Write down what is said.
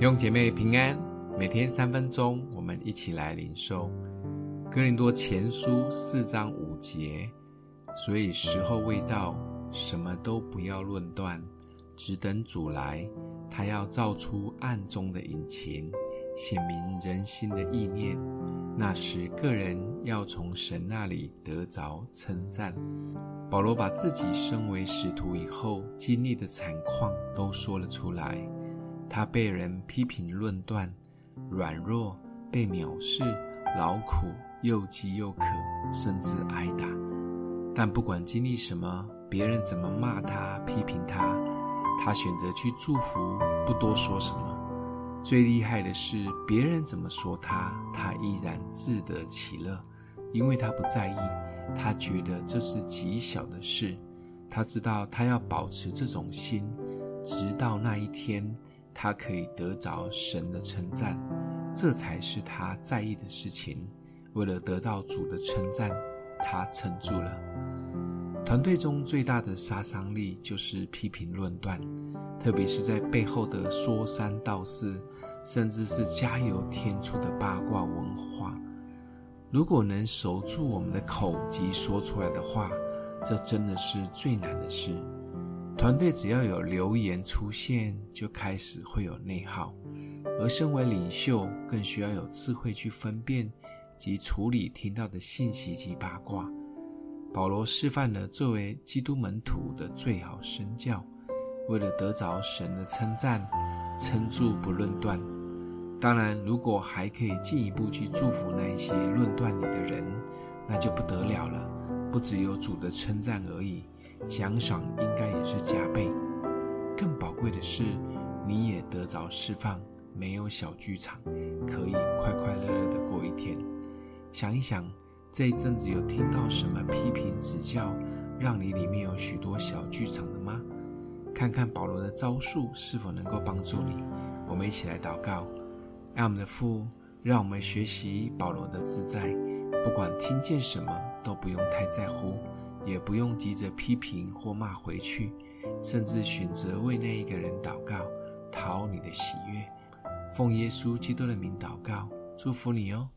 弟兄姐妹平安，每天三分钟，我们一起来领受哥林多前书四章五节。所以时候未到，什么都不要论断，只等主来，他要照出暗中的隐情，显明人心的意念。那时个人要从神那里得着称赞。保罗把自己身为使徒以后经历的惨况都说了出来。他被人批评论断，软弱，被藐视，劳苦，又饥又渴，甚至挨打。但不管经历什么，别人怎么骂他、批评他，他选择去祝福，不多说什么。最厉害的是，别人怎么说他，他依然自得其乐，因为他不在意，他觉得这是极小的事。他知道他要保持这种心，直到那一天。他可以得着神的称赞，这才是他在意的事情。为了得到主的称赞，他撑住了。团队中最大的杀伤力就是批评论断，特别是在背后的说三道四，甚至是加油添醋的八卦文化。如果能守住我们的口及说出来的话，这真的是最难的事。团队只要有流言出现，就开始会有内耗，而身为领袖，更需要有智慧去分辨及处理听到的信息及八卦。保罗示范了作为基督门徒的最好身教，为了得着神的称赞，撑住不论断。当然，如果还可以进一步去祝福那些论断你的人，那就不得了了，不只有主的称赞而已。奖赏应该也是加倍，更宝贵的是，你也得着释放，没有小剧场，可以快快乐乐的过一天。想一想，这一阵子有听到什么批评指教，让你里面有许多小剧场的吗？看看保罗的招数是否能够帮助你。我们一起来祷告，爱我们的父，让我们学习保罗的自在，不管听见什么都不用太在乎。也不用急着批评或骂回去，甚至选择为那一个人祷告，讨你的喜悦。奉耶稣基督的名祷告，祝福你哦。